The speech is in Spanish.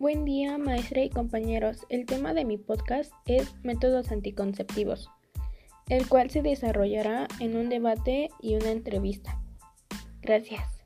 Buen día, maestra y compañeros. El tema de mi podcast es métodos anticonceptivos, el cual se desarrollará en un debate y una entrevista. Gracias.